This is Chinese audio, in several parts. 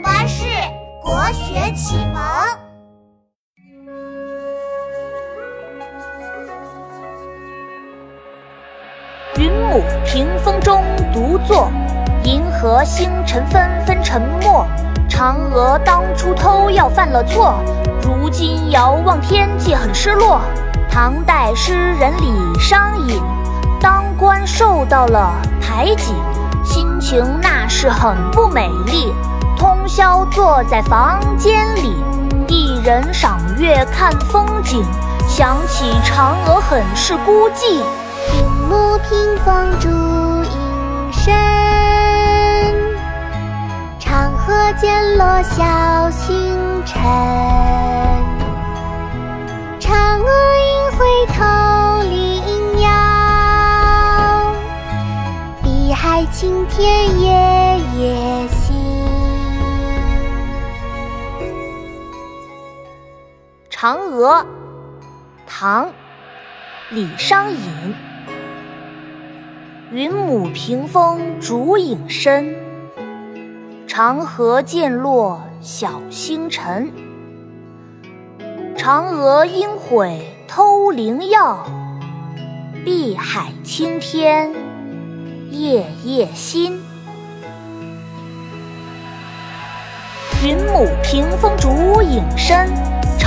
巴士国学启蒙。云母屏风中独坐，银河星辰纷纷沉默。嫦娥当初偷药犯了错，如今遥望天际很失落。唐代诗人李商隐，当官受到了排挤，心情那是很不美丽。萧坐在房间里，一人赏月看风景，想起嫦娥很是孤寂。云母屏风烛影深，长河渐落晓星沉。嫦娥应回头领药，碧海青天夜夜嫦娥，唐·李商隐。云母屏风烛影深，长河渐落晓星沉。嫦娥应悔偷灵药，碧海青天夜夜心。云母屏风烛影深，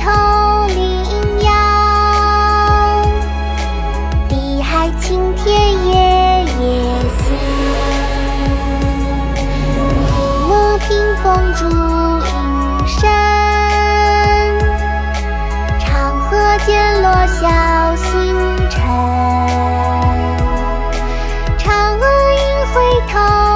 头领遥，碧海青天夜夜心。如沐屏风烛影深，长河渐落晓星沉。嫦娥应悔偷。